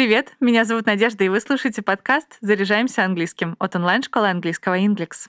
Привет, меня зовут Надежда, и вы слушаете подкаст «Заряжаемся английским» от онлайн-школы английского Inglix.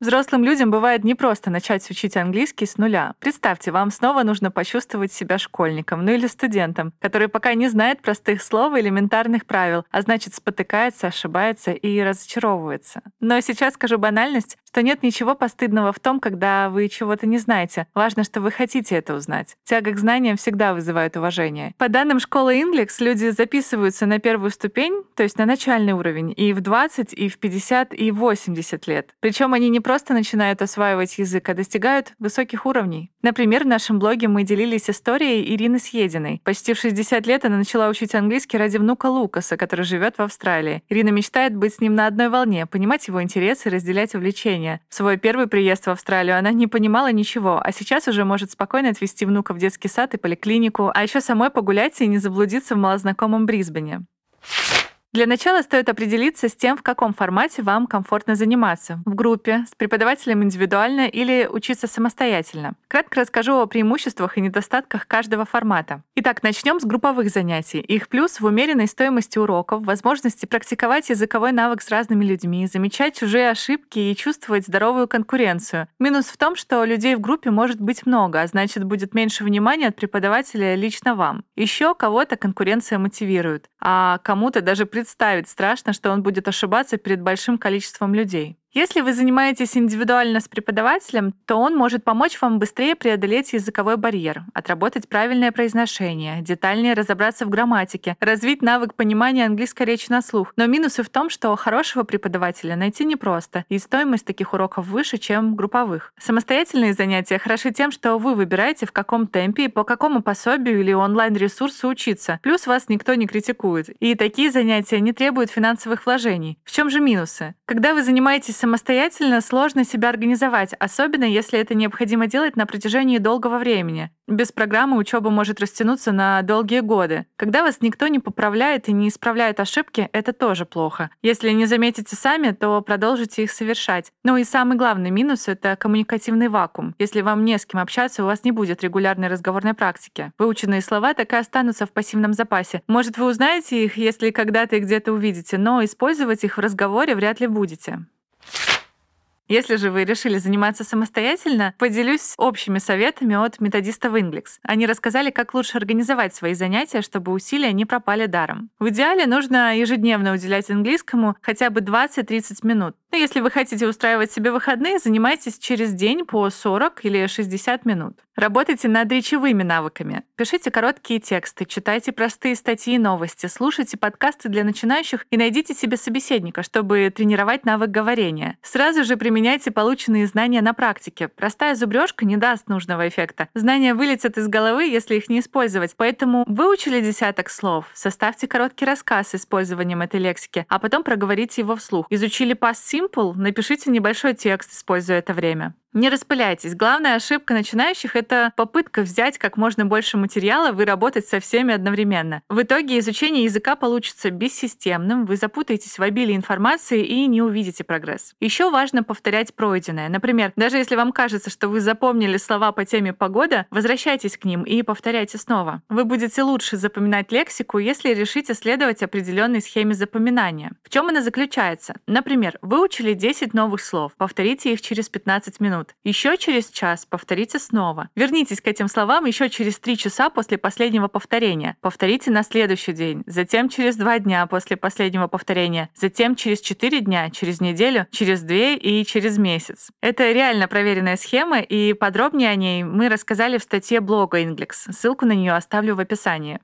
Взрослым людям бывает непросто начать учить английский с нуля. Представьте, вам снова нужно почувствовать себя школьником, ну или студентом, который пока не знает простых слов и элементарных правил, а значит спотыкается, ошибается и разочаровывается. Но сейчас скажу банальность, что нет ничего постыдного в том, когда вы чего-то не знаете. Важно, что вы хотите это узнать. Тяга к знаниям всегда вызывает уважение. По данным школы Inglix, люди записываются на первую ступень, то есть на начальный уровень, и в 20, и в 50, и в 80 лет. Причем они не просто начинают осваивать язык, а достигают высоких уровней. Например, в нашем блоге мы делились историей Ирины Съединой. Почти в 60 лет она начала учить английский ради внука Лукаса, который живет в Австралии. Ирина мечтает быть с ним на одной волне, понимать его интересы разделять увлечения В свой первый приезд в Австралию она не понимала ничего, а сейчас уже может спокойно отвезти внука в детский сад и поликлинику, а еще самой погулять и не заблудиться в малознакомом Брисбене. Для начала стоит определиться с тем, в каком формате вам комфортно заниматься. В группе, с преподавателем индивидуально или учиться самостоятельно. Кратко расскажу о преимуществах и недостатках каждого формата. Итак, начнем с групповых занятий. Их плюс в умеренной стоимости уроков, возможности практиковать языковой навык с разными людьми, замечать чужие ошибки и чувствовать здоровую конкуренцию. Минус в том, что людей в группе может быть много, а значит будет меньше внимания от преподавателя лично вам. Еще кого-то конкуренция мотивирует, а кому-то даже представить страшно, что он будет ошибаться перед большим количеством людей. Если вы занимаетесь индивидуально с преподавателем, то он может помочь вам быстрее преодолеть языковой барьер, отработать правильное произношение, детальнее разобраться в грамматике, развить навык понимания английской речи на слух. Но минусы в том, что хорошего преподавателя найти непросто, и стоимость таких уроков выше, чем групповых. Самостоятельные занятия хороши тем, что вы выбираете, в каком темпе и по какому пособию или онлайн-ресурсу учиться. Плюс вас никто не критикует. И такие занятия не требуют финансовых вложений. В чем же минусы? Когда вы занимаетесь самостоятельно сложно себя организовать, особенно если это необходимо делать на протяжении долгого времени. Без программы учеба может растянуться на долгие годы. Когда вас никто не поправляет и не исправляет ошибки, это тоже плохо. Если не заметите сами, то продолжите их совершать. Ну и самый главный минус — это коммуникативный вакуум. Если вам не с кем общаться, у вас не будет регулярной разговорной практики. Выученные слова так и останутся в пассивном запасе. Может, вы узнаете их, если когда-то их где-то увидите, но использовать их в разговоре вряд ли будете. Если же вы решили заниматься самостоятельно, поделюсь общими советами от методистов Inglix. Они рассказали, как лучше организовать свои занятия, чтобы усилия не пропали даром. В идеале нужно ежедневно уделять английскому хотя бы 20-30 минут. Но если вы хотите устраивать себе выходные, занимайтесь через день по 40 или 60 минут. Работайте над речевыми навыками. Пишите короткие тексты, читайте простые статьи и новости, слушайте подкасты для начинающих и найдите себе собеседника, чтобы тренировать навык говорения. Сразу же применяйте полученные знания на практике. Простая зубрежка не даст нужного эффекта. Знания вылетят из головы, если их не использовать. Поэтому выучили десяток слов, составьте короткий рассказ с использованием этой лексики, а потом проговорите его вслух. Изучили past simple, напишите небольшой текст, используя это время. Не распыляйтесь. Главная ошибка начинающих — это попытка взять как можно больше материала и работать со всеми одновременно. В итоге изучение языка получится бессистемным, вы запутаетесь в обилии информации и не увидите прогресс. Еще важно повторять пройденное. Например, даже если вам кажется, что вы запомнили слова по теме «погода», возвращайтесь к ним и повторяйте снова. Вы будете лучше запоминать лексику, если решите следовать определенной схеме запоминания. В чем она заключается? Например, выучили 10 новых слов, повторите их через 15 минут минут. Еще через час повторите снова. Вернитесь к этим словам еще через три часа после последнего повторения. Повторите на следующий день, затем через два дня после последнего повторения, затем через четыре дня, через неделю, через две и через месяц. Это реально проверенная схема, и подробнее о ней мы рассказали в статье блога Inglix. Ссылку на нее оставлю в описании.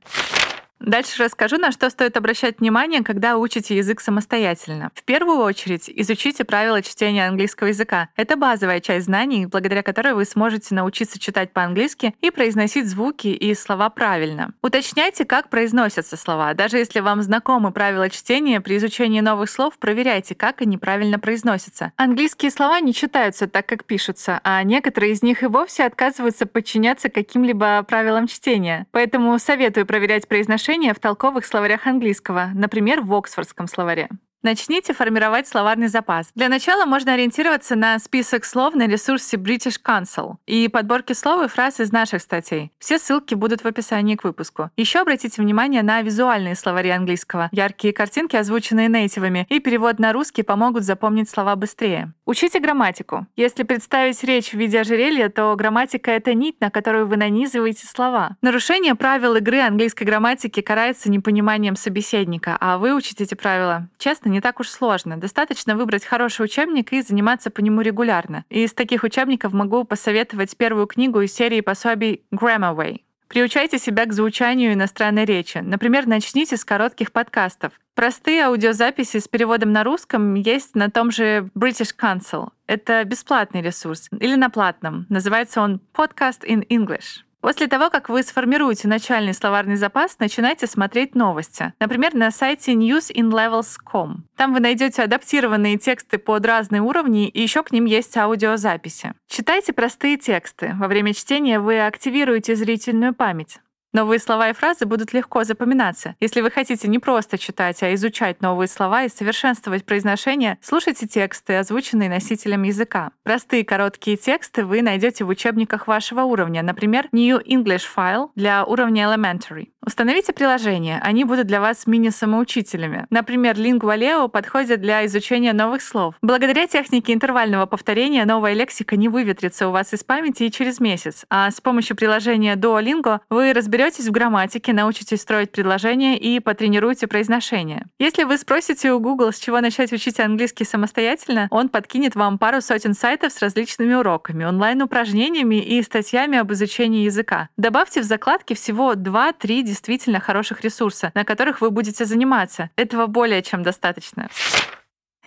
Дальше расскажу, на что стоит обращать внимание, когда учите язык самостоятельно. В первую очередь, изучите правила чтения английского языка. Это базовая часть знаний, благодаря которой вы сможете научиться читать по-английски и произносить звуки и слова правильно. Уточняйте, как произносятся слова. Даже если вам знакомы правила чтения, при изучении новых слов проверяйте, как они правильно произносятся. Английские слова не читаются так, как пишутся, а некоторые из них и вовсе отказываются подчиняться каким-либо правилам чтения. Поэтому советую проверять произношение в толковых словарях английского, например, в Оксфордском словаре. Начните формировать словарный запас. Для начала можно ориентироваться на список слов на ресурсе British Council и подборки слов и фраз из наших статей. Все ссылки будут в описании к выпуску. Еще обратите внимание на визуальные словари английского. Яркие картинки, озвученные нейтивами, и перевод на русский помогут запомнить слова быстрее. Учите грамматику. Если представить речь в виде ожерелья, то грамматика — это нить, на которую вы нанизываете слова. Нарушение правил игры английской грамматики карается непониманием собеседника, а выучить эти правила, честно, не так уж сложно. Достаточно выбрать хороший учебник и заниматься по нему регулярно. И из таких учебников могу посоветовать первую книгу из серии пособий Grammarway. Приучайте себя к звучанию иностранной речи. Например, начните с коротких подкастов. Простые аудиозаписи с переводом на русском есть на том же British Council. Это бесплатный ресурс. Или на платном. Называется он Podcast in English. После того, как вы сформируете начальный словарный запас, начинайте смотреть новости. Например, на сайте newsinlevels.com. Там вы найдете адаптированные тексты под разные уровни, и еще к ним есть аудиозаписи. Читайте простые тексты. Во время чтения вы активируете зрительную память. Новые слова и фразы будут легко запоминаться. Если вы хотите не просто читать, а изучать новые слова и совершенствовать произношение, слушайте тексты, озвученные носителем языка. Простые короткие тексты вы найдете в учебниках вашего уровня, например, New English File для уровня Elementary. Установите приложения, они будут для вас мини-самоучителями. Например, Lingualeo подходит для изучения новых слов. Благодаря технике интервального повторения новая лексика не выветрится у вас из памяти и через месяц, а с помощью приложения Duolingo вы разберетесь в грамматике, научитесь строить предложения и потренируете произношение. Если вы спросите у Google, с чего начать учить английский самостоятельно, он подкинет вам пару сотен сайтов с различными уроками, онлайн-упражнениями и статьями об изучении языка. Добавьте в закладки всего 2-3 действительно хороших ресурса, на которых вы будете заниматься. Этого более чем достаточно.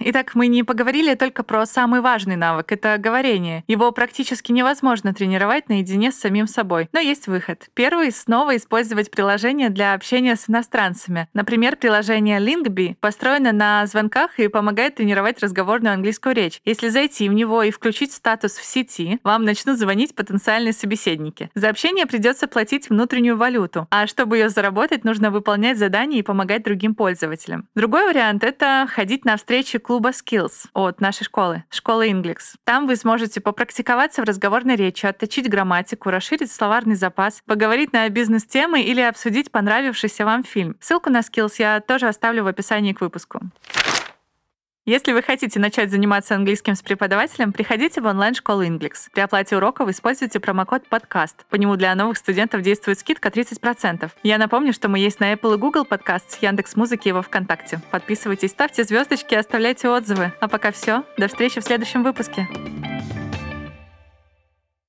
Итак, мы не поговорили только про самый важный навык — это говорение. Его практически невозможно тренировать наедине с самим собой. Но есть выход. Первый — снова использовать приложение для общения с иностранцами. Например, приложение Linkby построено на звонках и помогает тренировать разговорную английскую речь. Если зайти в него и включить статус в сети, вам начнут звонить потенциальные собеседники. За общение придется платить внутреннюю валюту, а чтобы ее заработать, нужно выполнять задания и помогать другим пользователям. Другой вариант — это ходить на встречи клуба Skills от нашей школы, школы Inglix. Там вы сможете попрактиковаться в разговорной речи, отточить грамматику, расширить словарный запас, поговорить на бизнес-темы или обсудить понравившийся вам фильм. Ссылку на Skills я тоже оставлю в описании к выпуску. Если вы хотите начать заниматься английским с преподавателем, приходите в онлайн-школу Inglix. При оплате уроков используйте промокод подкаст. По нему для новых студентов действует скидка 30%. Я напомню, что мы есть на Apple и Google подкаст, Яндекс Музыки и во Вконтакте. Подписывайтесь, ставьте звездочки, оставляйте отзывы. А пока все. До встречи в следующем выпуске.